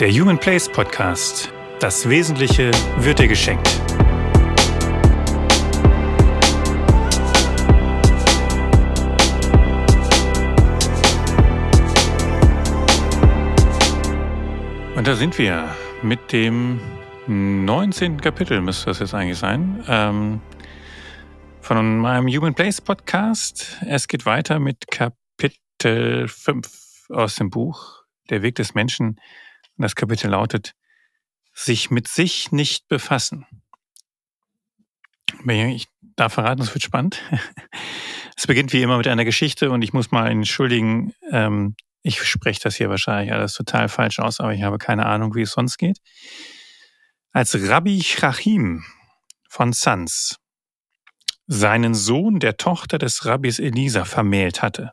Der Human Place Podcast. Das Wesentliche wird dir geschenkt. Und da sind wir mit dem 19. Kapitel, müsste das jetzt eigentlich sein, ähm, von meinem Human Place Podcast. Es geht weiter mit Kapitel 5 aus dem Buch Der Weg des Menschen und das Kapitel lautet, sich mit sich nicht befassen. Ich darf verraten, es wird spannend. Es beginnt wie immer mit einer Geschichte und ich muss mal entschuldigen, ähm, ich spreche das hier wahrscheinlich alles total falsch aus, aber ich habe keine Ahnung, wie es sonst geht. Als Rabbi Chachim von Sanz seinen Sohn der Tochter des Rabbis Elisa vermählt hatte,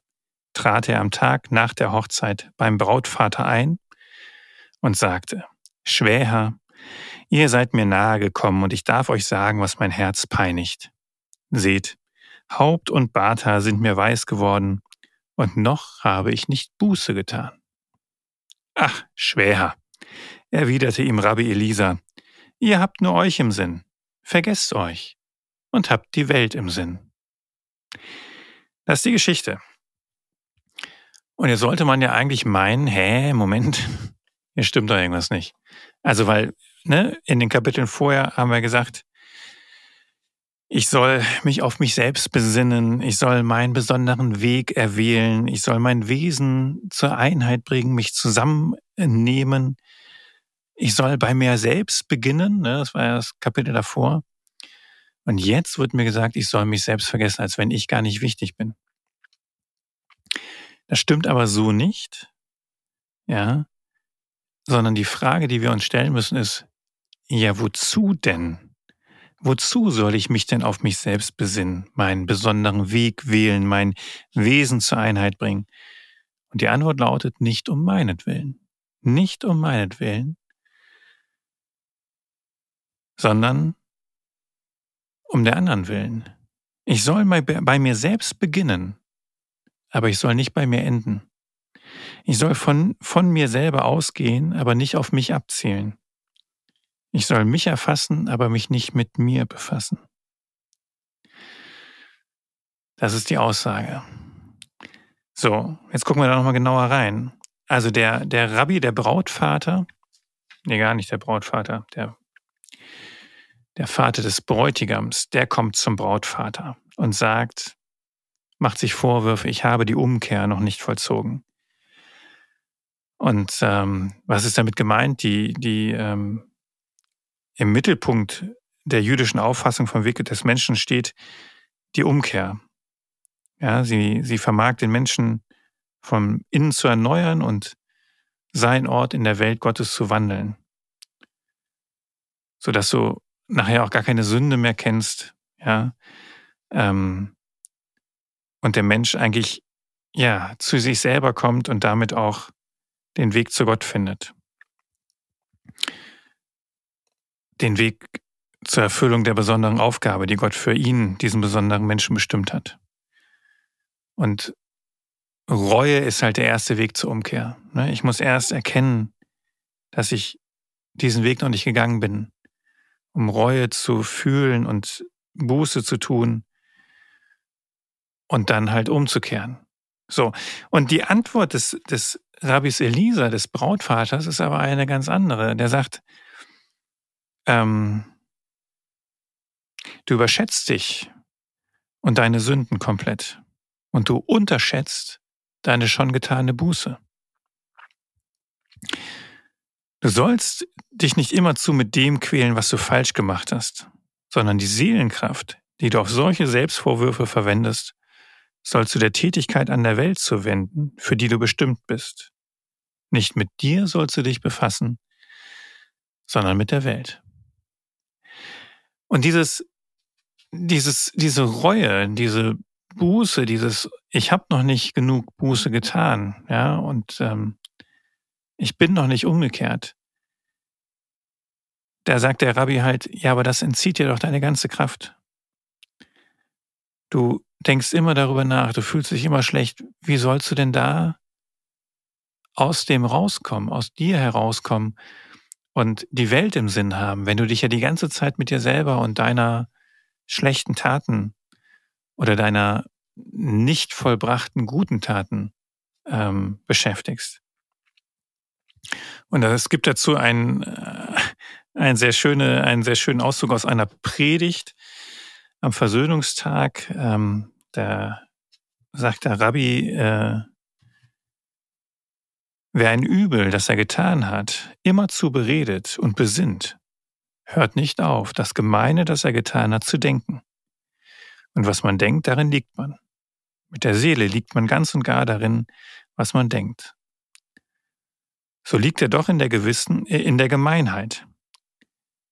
trat er am Tag nach der Hochzeit beim Brautvater ein und sagte, Schwäher, ihr seid mir nahe gekommen und ich darf euch sagen, was mein Herz peinigt. Seht, Haupt und Barthaar sind mir weiß geworden und noch habe ich nicht Buße getan. Ach, Schwäher, erwiderte ihm Rabbi Elisa, ihr habt nur euch im Sinn, vergesst euch und habt die Welt im Sinn. Das ist die Geschichte. Und jetzt sollte man ja eigentlich meinen, hä, Moment, hier stimmt doch irgendwas nicht. Also, weil, ne, in den Kapiteln vorher haben wir gesagt, ich soll mich auf mich selbst besinnen, ich soll meinen besonderen Weg erwählen, ich soll mein Wesen zur Einheit bringen, mich zusammennehmen, ich soll bei mir selbst beginnen, ne, das war ja das Kapitel davor. Und jetzt wird mir gesagt, ich soll mich selbst vergessen, als wenn ich gar nicht wichtig bin. Das stimmt aber so nicht. Ja, sondern die Frage, die wir uns stellen müssen, ist, ja, wozu denn? Wozu soll ich mich denn auf mich selbst besinnen, meinen besonderen Weg wählen, mein Wesen zur Einheit bringen? Und die Antwort lautet, nicht um meinetwillen. Nicht um meinetwillen, sondern um der anderen Willen. Ich soll bei mir selbst beginnen, aber ich soll nicht bei mir enden. Ich soll von, von mir selber ausgehen, aber nicht auf mich abzielen. Ich soll mich erfassen, aber mich nicht mit mir befassen. Das ist die Aussage. So, jetzt gucken wir da nochmal genauer rein. Also der, der Rabbi, der Brautvater, nee, gar nicht der Brautvater, der, der Vater des Bräutigams, der kommt zum Brautvater und sagt, macht sich Vorwürfe, ich habe die Umkehr noch nicht vollzogen. Und ähm, was ist damit gemeint? Die, die ähm, im Mittelpunkt der jüdischen Auffassung vom Weg des Menschen steht die Umkehr. Ja, sie, sie vermag den Menschen vom Innen zu erneuern und sein Ort in der Welt Gottes zu wandeln. Sodass du nachher auch gar keine Sünde mehr kennst, ja, ähm, und der Mensch eigentlich, ja, zu sich selber kommt und damit auch den Weg zu Gott findet. Den Weg zur Erfüllung der besonderen Aufgabe, die Gott für ihn, diesen besonderen Menschen bestimmt hat. Und Reue ist halt der erste Weg zur Umkehr. Ne? Ich muss erst erkennen, dass ich diesen Weg noch nicht gegangen bin, um Reue zu fühlen und Buße zu tun und dann halt umzukehren. So, und die Antwort des, des Rabbis Elisa, des Brautvaters, ist aber eine ganz andere. Der sagt, ähm, du überschätzt dich und deine Sünden komplett und du unterschätzt deine schon getane Buße. Du sollst dich nicht immerzu mit dem quälen, was du falsch gemacht hast, sondern die Seelenkraft, die du auf solche Selbstvorwürfe verwendest, sollst du der Tätigkeit an der Welt zuwenden, für die du bestimmt bist. Nicht mit dir sollst du dich befassen, sondern mit der Welt. Und dieses, dieses, diese Reue, diese Buße, dieses, ich habe noch nicht genug Buße getan, ja, und ähm, ich bin noch nicht umgekehrt. Da sagt der Rabbi halt, ja, aber das entzieht dir doch deine ganze Kraft. Du denkst immer darüber nach, du fühlst dich immer schlecht. Wie sollst du denn da aus dem rauskommen, aus dir herauskommen und die Welt im Sinn haben, wenn du dich ja die ganze Zeit mit dir selber und deiner schlechten Taten oder deiner nicht vollbrachten guten Taten ähm, beschäftigst. Und es gibt dazu einen, äh, einen, sehr schöne, einen sehr schönen Auszug aus einer Predigt am Versöhnungstag. Ähm, da sagt der Rabbi, äh, wer ein Übel, das er getan hat, immerzu beredet und besinnt, hört nicht auf, das Gemeine, das er getan hat, zu denken. Und was man denkt, darin liegt man. Mit der Seele liegt man ganz und gar darin, was man denkt. So liegt er doch in der Gewissen, äh, in der Gemeinheit.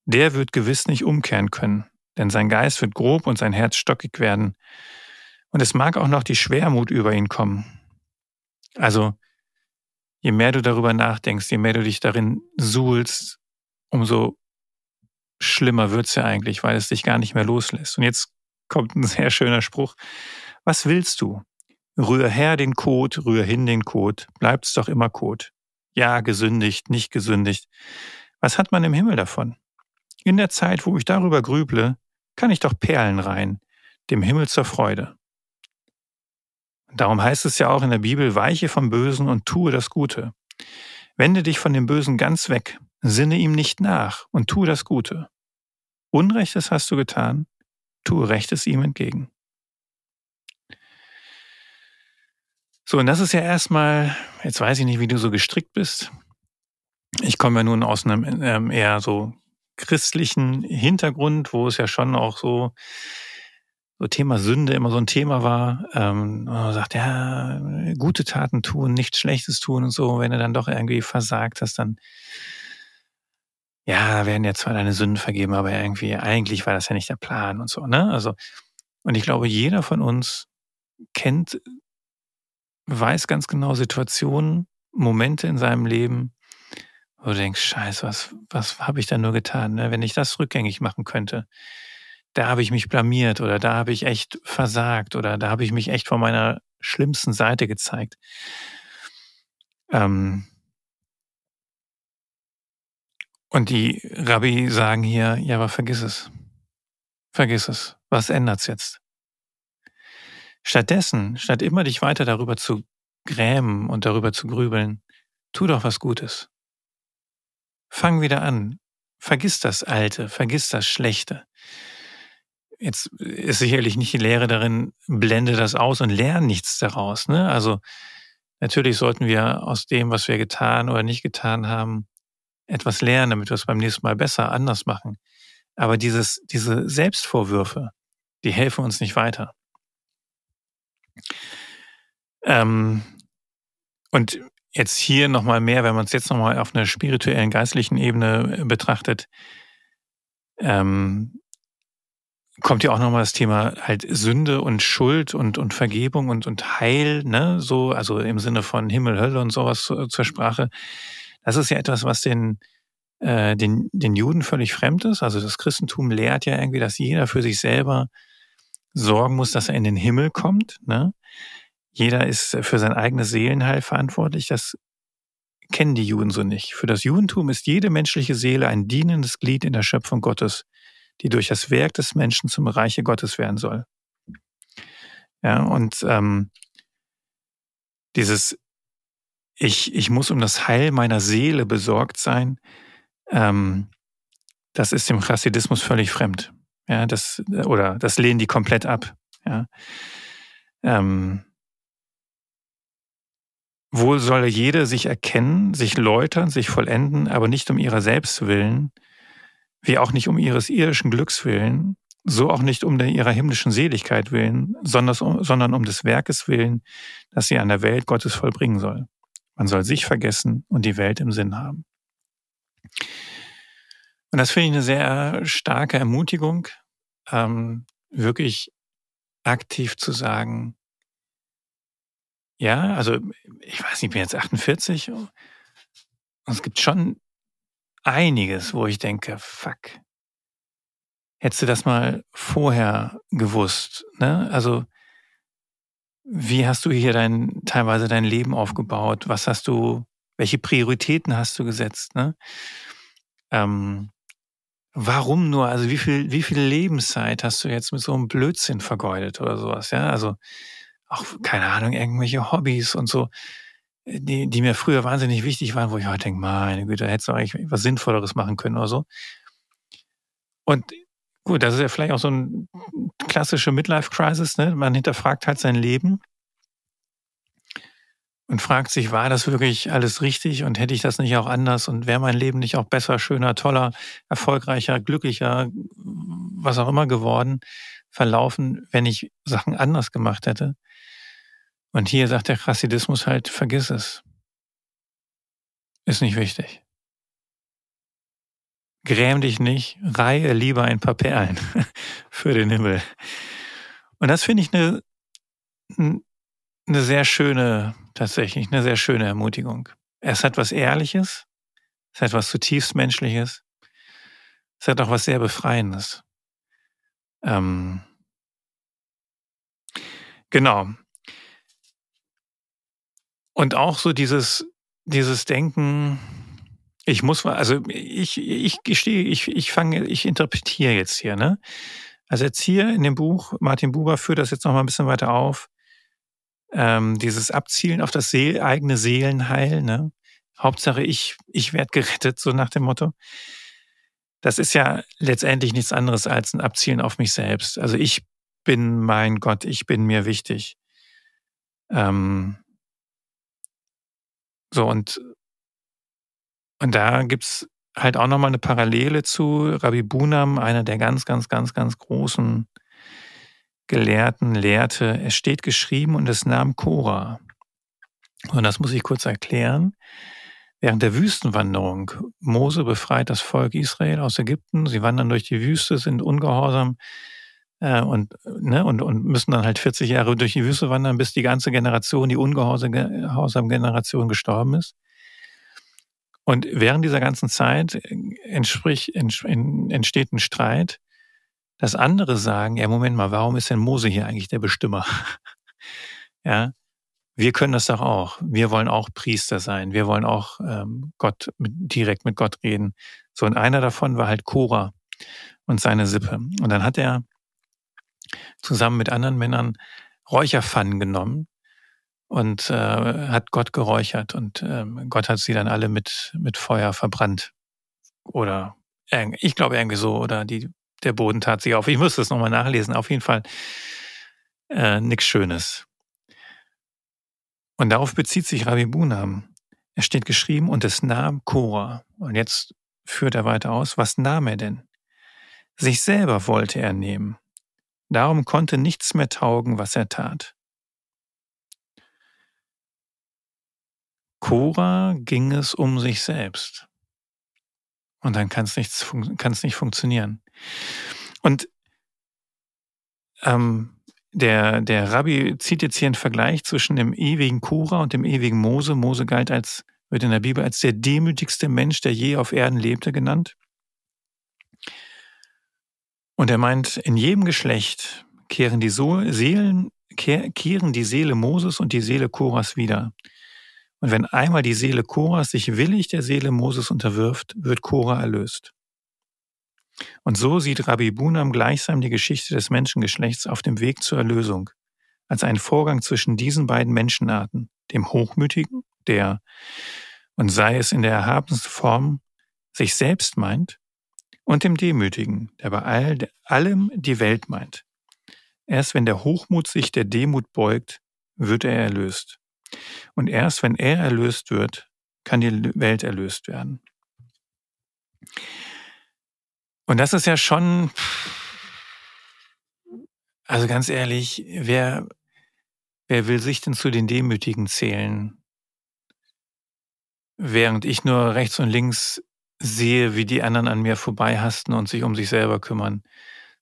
Der wird gewiss nicht umkehren können, denn sein Geist wird grob und sein Herz stockig werden. Und es mag auch noch die Schwermut über ihn kommen. Also, je mehr du darüber nachdenkst, je mehr du dich darin suhlst, umso schlimmer wird's ja eigentlich, weil es dich gar nicht mehr loslässt. Und jetzt kommt ein sehr schöner Spruch. Was willst du? Rühr her den Kot, rühr hin den Kot, bleibt's doch immer Kot. Ja, gesündigt, nicht gesündigt. Was hat man im Himmel davon? In der Zeit, wo ich darüber grüble, kann ich doch Perlen rein, dem Himmel zur Freude. Darum heißt es ja auch in der Bibel, weiche vom Bösen und tue das Gute. Wende dich von dem Bösen ganz weg, sinne ihm nicht nach und tue das Gute. Unrechtes hast du getan, tue Rechtes ihm entgegen. So, und das ist ja erstmal, jetzt weiß ich nicht, wie du so gestrickt bist. Ich komme ja nun aus einem ähm, eher so christlichen Hintergrund, wo es ja schon auch so, so Thema Sünde immer so ein Thema war. Ähm, man sagt, ja, gute Taten tun, nichts Schlechtes tun und so. Wenn du dann doch irgendwie versagt hast, dann ja, werden ja zwar deine Sünden vergeben, aber irgendwie, eigentlich war das ja nicht der Plan und so, ne? Also, und ich glaube, jeder von uns kennt weiß ganz genau Situationen, Momente in seinem Leben, wo du denkst, scheiße, was, was habe ich da nur getan? Ne? Wenn ich das rückgängig machen könnte, da habe ich mich blamiert oder da habe ich echt versagt oder da habe ich mich echt von meiner schlimmsten Seite gezeigt. Ähm und die Rabbi sagen hier, ja, aber vergiss es. Vergiss es. Was ändert's jetzt? Stattdessen, statt immer dich weiter darüber zu grämen und darüber zu grübeln, tu doch was Gutes. Fang wieder an. Vergiss das Alte, vergiss das Schlechte. Jetzt ist sicherlich nicht die Lehre darin, blende das aus und lerne nichts daraus. Ne? Also natürlich sollten wir aus dem, was wir getan oder nicht getan haben, etwas lernen, damit wir es beim nächsten Mal besser, anders machen. Aber dieses, diese Selbstvorwürfe, die helfen uns nicht weiter. Ähm, und jetzt hier nochmal mehr, wenn man es jetzt nochmal auf einer spirituellen, geistlichen Ebene äh, betrachtet, ähm, kommt ja auch nochmal das Thema halt Sünde und Schuld und, und Vergebung und, und Heil, ne, so, also im Sinne von Himmel, Hölle und sowas zur, zur Sprache. Das ist ja etwas, was den, äh, den, den Juden völlig fremd ist. Also das Christentum lehrt ja irgendwie, dass jeder für sich selber sorgen muss, dass er in den Himmel kommt. Ne? Jeder ist für sein eigenes Seelenheil verantwortlich. Das kennen die Juden so nicht. Für das Judentum ist jede menschliche Seele ein dienendes Glied in der Schöpfung Gottes, die durch das Werk des Menschen zum Reiche Gottes werden soll. Ja, und ähm, dieses ich, ich muss um das Heil meiner Seele besorgt sein, ähm, das ist dem Chassidismus völlig fremd. Ja, das, oder das lehnen die komplett ab. Ja. Ähm, wohl solle jede sich erkennen, sich läutern, sich vollenden, aber nicht um ihrer selbst willen, wie auch nicht um ihres irdischen Glücks willen, so auch nicht um der ihrer himmlischen Seligkeit willen, sondern, sondern um des Werkes willen, das sie an der Welt Gottes vollbringen soll. Man soll sich vergessen und die Welt im Sinn haben. Und das finde ich eine sehr starke Ermutigung, ähm, wirklich aktiv zu sagen, ja, also ich weiß nicht, ich bin jetzt 48 und es gibt schon einiges, wo ich denke, fuck, hättest du das mal vorher gewusst, ne? Also wie hast du hier dein, teilweise dein Leben aufgebaut? Was hast du Welche Prioritäten hast du gesetzt? Ne? Ähm, warum nur? Also wie viel, wie viel Lebenszeit hast du jetzt mit so einem Blödsinn vergeudet oder sowas? Ja, also auch keine Ahnung, irgendwelche Hobbys und so, die, die mir früher wahnsinnig wichtig waren, wo ich heute denke, meine Güte, hättest du eigentlich was Sinnvolleres machen können oder so. Und gut, das ist ja vielleicht auch so ein klassische Midlife-Crisis, ne? Man hinterfragt halt sein Leben und fragt sich, war das wirklich alles richtig und hätte ich das nicht auch anders und wäre mein Leben nicht auch besser, schöner, toller, erfolgreicher, glücklicher, was auch immer geworden, verlaufen, wenn ich Sachen anders gemacht hätte? Und hier sagt der Chassidismus halt, vergiss es. Ist nicht wichtig. Gräm dich nicht, reihe lieber ein paar Perlen für den Himmel. Und das finde ich eine, eine sehr schöne, tatsächlich, eine sehr schöne Ermutigung. Es hat was Ehrliches, es hat was zutiefst Menschliches, es hat auch was sehr Befreiendes. Ähm, genau. Und auch so dieses, dieses Denken, ich muss also ich, ich gestehe, ich, ich fange, ich interpretiere jetzt hier, ne? Also Erzieher in dem Buch, Martin Buber führt das jetzt noch mal ein bisschen weiter auf, ähm, dieses Abzielen auf das Seel, eigene Seelenheil, ne? Hauptsache ich, ich werde gerettet, so nach dem Motto. Das ist ja letztendlich nichts anderes als ein Abzielen auf mich selbst. Also ich bin mein Gott, ich bin mir wichtig. Ähm, so, und, und da gibt's halt auch nochmal eine Parallele zu Rabbi Bunam, einer der ganz, ganz, ganz, ganz großen Gelehrten, lehrte, es steht geschrieben und es nahm Korah. Und das muss ich kurz erklären. Während der Wüstenwanderung, Mose befreit das Volk Israel aus Ägypten, sie wandern durch die Wüste, sind ungehorsam, äh, und, ne, und, und müssen dann halt 40 Jahre durch die Wüste wandern, bis die ganze Generation, die ungehorsame Generation gestorben ist. Und während dieser ganzen Zeit entspricht, entsteht ein Streit, dass andere sagen, ja, Moment mal, warum ist denn Mose hier eigentlich der Bestimmer? ja, wir können das doch auch. Wir wollen auch Priester sein. Wir wollen auch ähm, Gott mit, direkt mit Gott reden. So, und einer davon war halt Korah und seine Sippe. Und dann hat er zusammen mit anderen Männern Räucherpfannen genommen und äh, hat Gott geräuchert und ähm, Gott hat sie dann alle mit, mit Feuer verbrannt. Oder ich glaube irgendwie so, oder die, der Boden tat sich auf. Ich müsste es nochmal nachlesen. Auf jeden Fall äh, nichts Schönes. Und darauf bezieht sich Rabbi Bunam. Es steht geschrieben, und es nahm Korah. Und jetzt führt er weiter aus. Was nahm er denn? Sich selber wollte er nehmen. Darum konnte nichts mehr taugen, was er tat. Cora ging es um sich selbst. Und dann kann es nicht, nicht funktionieren. Und ähm, der, der Rabbi zieht jetzt hier einen Vergleich zwischen dem ewigen Kura und dem ewigen Mose. Mose galt als, wird in der Bibel als der demütigste Mensch, der je auf Erden lebte, genannt. Und er meint, in jedem Geschlecht kehren die Seelen, kehren die Seele Moses und die Seele Koras wieder. Und wenn einmal die Seele Koras sich willig der Seele Moses unterwirft, wird Kora erlöst. Und so sieht Rabbi Bunam gleichsam die Geschichte des Menschengeschlechts auf dem Weg zur Erlösung, als einen Vorgang zwischen diesen beiden Menschenarten, dem Hochmütigen, der, und sei es in der erhabensten Form, sich selbst meint, und dem Demütigen, der bei all, allem die Welt meint. Erst wenn der Hochmut sich der Demut beugt, wird er erlöst. Und erst wenn er erlöst wird, kann die Welt erlöst werden. Und das ist ja schon, also ganz ehrlich, wer, wer will sich denn zu den Demütigen zählen? Während ich nur rechts und links sehe, wie die anderen an mir vorbeihasten und sich um sich selber kümmern,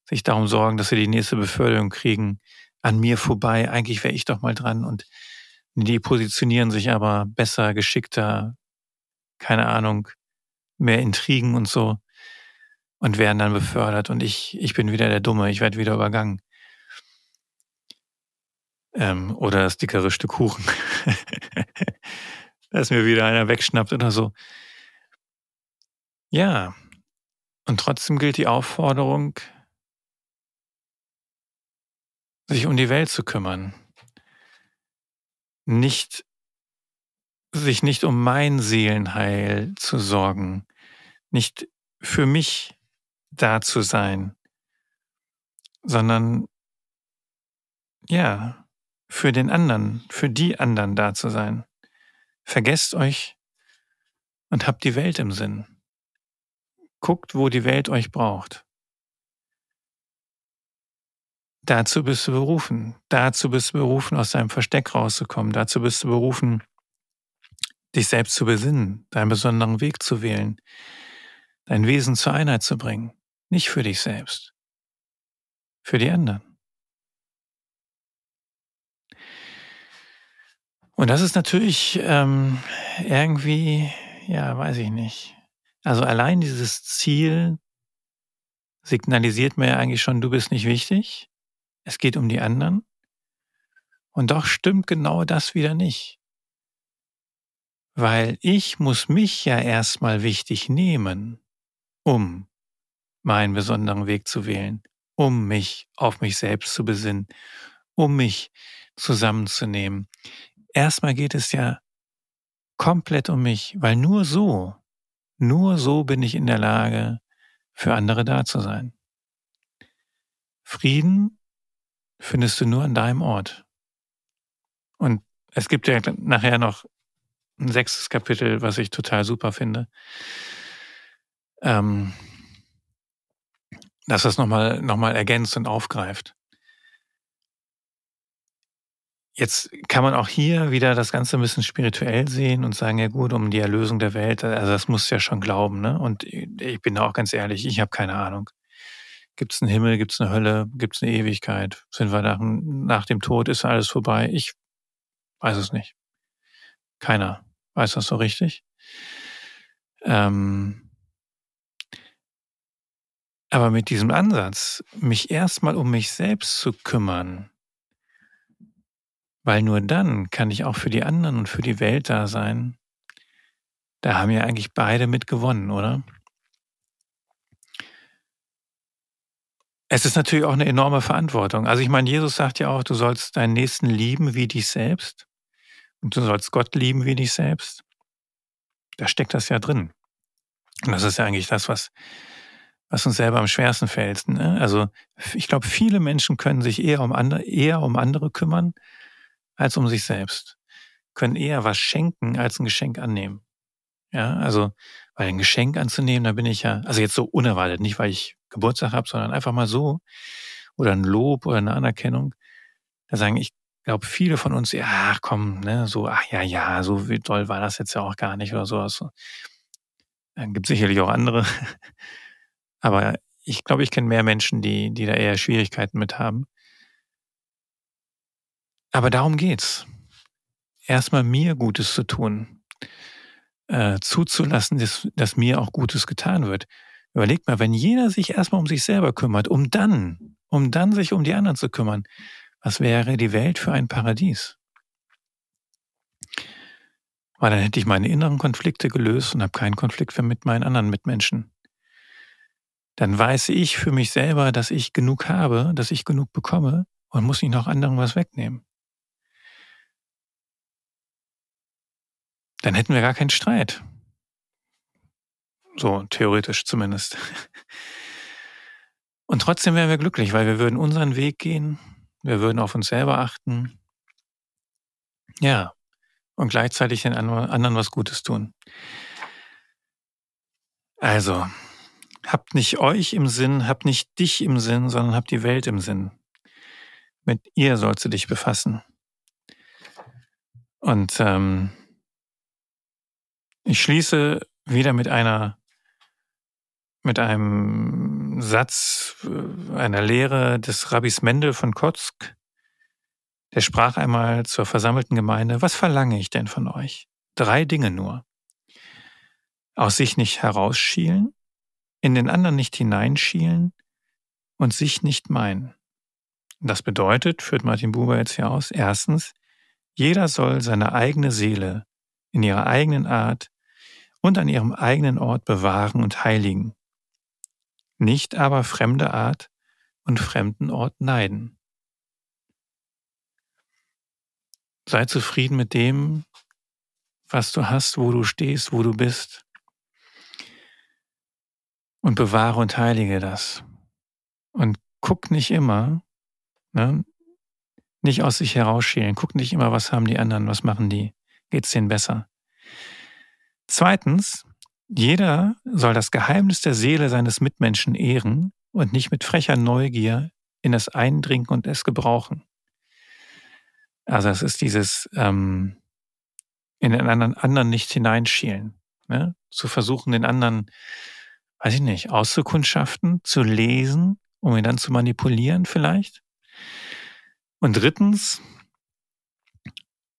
sich darum sorgen, dass sie die nächste Beförderung kriegen, an mir vorbei, eigentlich wäre ich doch mal dran und die positionieren sich aber besser, geschickter, keine Ahnung, mehr Intrigen und so und werden dann befördert und ich, ich bin wieder der Dumme, ich werde wieder übergangen. Ähm, oder das dickere Stück Kuchen. dass mir wieder einer wegschnappt oder so. Ja, und trotzdem gilt die Aufforderung, sich um die Welt zu kümmern. Nicht, sich nicht um mein Seelenheil zu sorgen, nicht für mich da zu sein, sondern ja, für den anderen, für die anderen da zu sein. Vergesst euch und habt die Welt im Sinn. Guckt, wo die Welt euch braucht. Dazu bist du berufen. Dazu bist du berufen, aus deinem Versteck rauszukommen. Dazu bist du berufen, dich selbst zu besinnen, deinen besonderen Weg zu wählen, dein Wesen zur Einheit zu bringen. Nicht für dich selbst, für die anderen. Und das ist natürlich ähm, irgendwie, ja, weiß ich nicht. Also allein dieses Ziel signalisiert mir ja eigentlich schon, du bist nicht wichtig. Es geht um die anderen. Und doch stimmt genau das wieder nicht. Weil ich muss mich ja erstmal wichtig nehmen, um meinen besonderen Weg zu wählen, um mich auf mich selbst zu besinnen, um mich zusammenzunehmen, erstmal geht es ja komplett um mich, weil nur so, nur so bin ich in der Lage, für andere da zu sein. Frieden findest du nur an deinem Ort. Und es gibt ja nachher noch ein sechstes Kapitel, was ich total super finde. Ähm, dass das nochmal noch mal ergänzt und aufgreift. Jetzt kann man auch hier wieder das Ganze ein bisschen spirituell sehen und sagen, ja gut, um die Erlösung der Welt, also das muss ja schon glauben, ne? Und ich bin da auch ganz ehrlich, ich habe keine Ahnung. Gibt es einen Himmel, gibt es eine Hölle, gibt es eine Ewigkeit? Sind wir nach, nach dem Tod, ist alles vorbei? Ich weiß es nicht. Keiner weiß das so richtig. Ähm, aber mit diesem Ansatz, mich erstmal um mich selbst zu kümmern, weil nur dann kann ich auch für die anderen und für die Welt da sein. Da haben ja eigentlich beide mit gewonnen, oder? Es ist natürlich auch eine enorme Verantwortung. Also ich meine, Jesus sagt ja auch, du sollst deinen Nächsten lieben wie dich selbst und du sollst Gott lieben wie dich selbst. Da steckt das ja drin. Und das ist ja eigentlich das, was, was uns selber am schwersten fällt. Ne? Also ich glaube, viele Menschen können sich eher um andere, eher um andere kümmern, als um sich selbst. Können eher was schenken, als ein Geschenk annehmen. Ja, also, weil ein Geschenk anzunehmen, da bin ich ja, also jetzt so unerwartet, nicht weil ich Geburtstag habe, sondern einfach mal so, oder ein Lob oder eine Anerkennung. Da sagen, ich glaube, viele von uns, ja, komm, ne, so, ach ja, ja, so wie toll war das jetzt ja auch gar nicht oder sowas. Dann gibt sicherlich auch andere. Aber ich glaube, ich kenne mehr Menschen, die, die da eher Schwierigkeiten mit haben. Aber darum geht's. Erstmal mir Gutes zu tun, äh, zuzulassen, dass, dass mir auch Gutes getan wird. Überlegt mal, wenn jeder sich erstmal um sich selber kümmert, um dann, um dann sich um die anderen zu kümmern, was wäre die Welt für ein Paradies? Weil dann hätte ich meine inneren Konflikte gelöst und habe keinen Konflikt mehr mit meinen anderen Mitmenschen. Dann weiß ich für mich selber, dass ich genug habe, dass ich genug bekomme und muss nicht noch anderen was wegnehmen. dann hätten wir gar keinen Streit. So theoretisch zumindest. Und trotzdem wären wir glücklich, weil wir würden unseren Weg gehen, wir würden auf uns selber achten. Ja, und gleichzeitig den anderen was Gutes tun. Also, habt nicht euch im Sinn, habt nicht dich im Sinn, sondern habt die Welt im Sinn. Mit ihr sollst du dich befassen. Und ähm, ich schließe wieder mit einer, mit einem Satz, äh, einer Lehre des Rabbis Mendel von Kotzk. Der sprach einmal zur versammelten Gemeinde, was verlange ich denn von euch? Drei Dinge nur. Aus sich nicht herausschielen, in den anderen nicht hineinschielen und sich nicht meinen. Das bedeutet, führt Martin Buber jetzt hier aus, erstens, jeder soll seine eigene Seele in ihrer eigenen Art und an ihrem eigenen Ort bewahren und heiligen, nicht aber fremde Art und fremden Ort neiden. Sei zufrieden mit dem, was du hast, wo du stehst, wo du bist. Und bewahre und heilige das. Und guck nicht immer, ne, nicht aus sich herausschälen. Guck nicht immer, was haben die anderen, was machen die, geht's denen besser. Zweitens, jeder soll das Geheimnis der Seele seines Mitmenschen ehren und nicht mit frecher Neugier in es eindringen und es gebrauchen. Also es ist dieses ähm, in den anderen, anderen nicht hineinschielen. Ne? Zu versuchen, den anderen, weiß ich nicht, auszukundschaften, zu lesen, um ihn dann zu manipulieren vielleicht. Und drittens,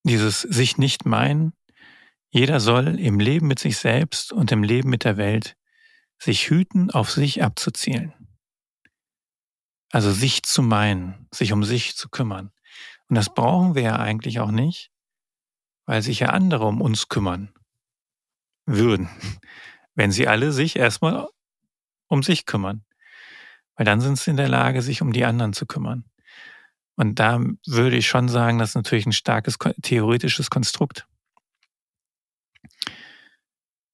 dieses sich nicht meinen. Jeder soll im Leben mit sich selbst und im Leben mit der Welt sich hüten, auf sich abzuzielen. Also sich zu meinen, sich um sich zu kümmern. Und das brauchen wir ja eigentlich auch nicht, weil sich ja andere um uns kümmern würden, wenn sie alle sich erstmal um sich kümmern. Weil dann sind sie in der Lage, sich um die anderen zu kümmern. Und da würde ich schon sagen, das ist natürlich ein starkes theoretisches Konstrukt.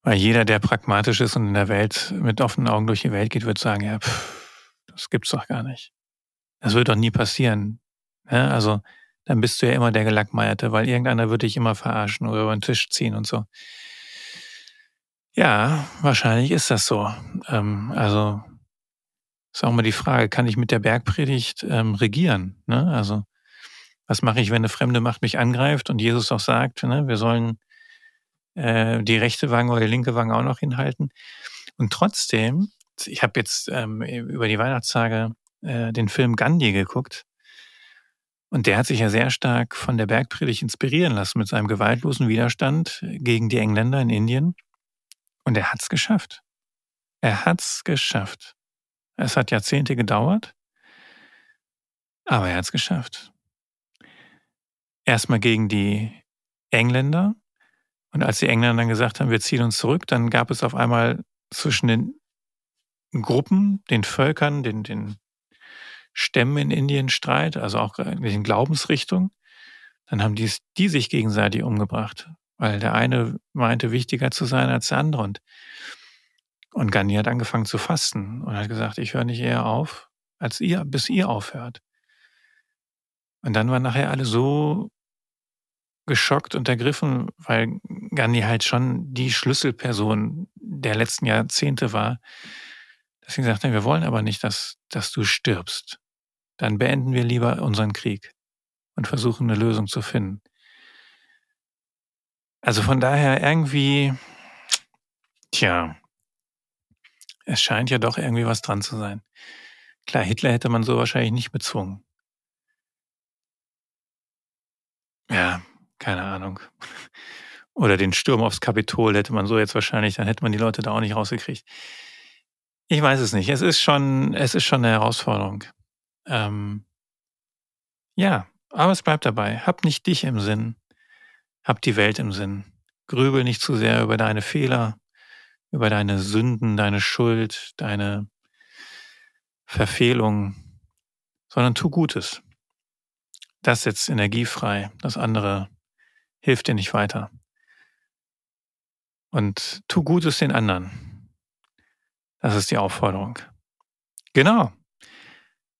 Weil jeder, der pragmatisch ist und in der Welt mit offenen Augen durch die Welt geht, wird sagen, ja, pff, das gibt's doch gar nicht. Das wird doch nie passieren. Ja, also dann bist du ja immer der Gelackmeierte, weil irgendeiner würde dich immer verarschen oder über den Tisch ziehen und so. Ja, wahrscheinlich ist das so. Ähm, also ist auch mal die Frage, kann ich mit der Bergpredigt ähm, regieren? Ne? Also was mache ich, wenn eine fremde Macht mich angreift und Jesus auch sagt, ne, wir sollen äh, die rechte Wange oder die linke Wange auch noch hinhalten. Und trotzdem, ich habe jetzt ähm, über die Weihnachtstage äh, den Film Gandhi geguckt und der hat sich ja sehr stark von der Bergpredigt inspirieren lassen mit seinem gewaltlosen Widerstand gegen die Engländer in Indien. Und er hat's geschafft. Er hat's geschafft. Es hat Jahrzehnte gedauert, aber er hat's geschafft. Erstmal gegen die Engländer. Und als die Engländer dann gesagt haben, wir ziehen uns zurück, dann gab es auf einmal zwischen den Gruppen, den Völkern, den, den Stämmen in Indien Streit, also auch in Glaubensrichtungen. Dann haben die, die sich gegenseitig umgebracht, weil der eine meinte, wichtiger zu sein als der andere. Und, und Gandhi hat angefangen zu fasten und hat gesagt, ich höre nicht eher auf, als ihr, bis ihr aufhört. Und dann waren nachher alle so geschockt und ergriffen, weil Gandhi halt schon die Schlüsselperson der letzten Jahrzehnte war, dass sie gesagt haben, wir wollen aber nicht, dass, dass du stirbst dann beenden wir lieber unseren Krieg und versuchen eine Lösung zu finden. Also von daher irgendwie, tja, es scheint ja doch irgendwie was dran zu sein. Klar, Hitler hätte man so wahrscheinlich nicht bezwungen. Ja, keine Ahnung. Oder den Sturm aufs Kapitol hätte man so jetzt wahrscheinlich, dann hätte man die Leute da auch nicht rausgekriegt. Ich weiß es nicht. Es ist schon, es ist schon eine Herausforderung. Ähm, ja, aber es bleibt dabei. Hab nicht dich im Sinn, hab die Welt im Sinn. Grübel nicht zu sehr über deine Fehler, über deine Sünden, deine Schuld, deine Verfehlung, sondern tu Gutes. Das setzt Energie frei, das andere hilft dir nicht weiter. Und tu Gutes den anderen. Das ist die Aufforderung. Genau.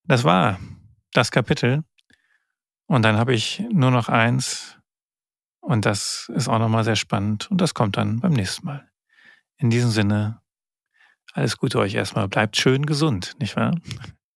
Das war das Kapitel. Und dann habe ich nur noch eins. Und das ist auch nochmal sehr spannend. Und das kommt dann beim nächsten Mal. In diesem Sinne, alles Gute euch erstmal. Bleibt schön gesund, nicht wahr?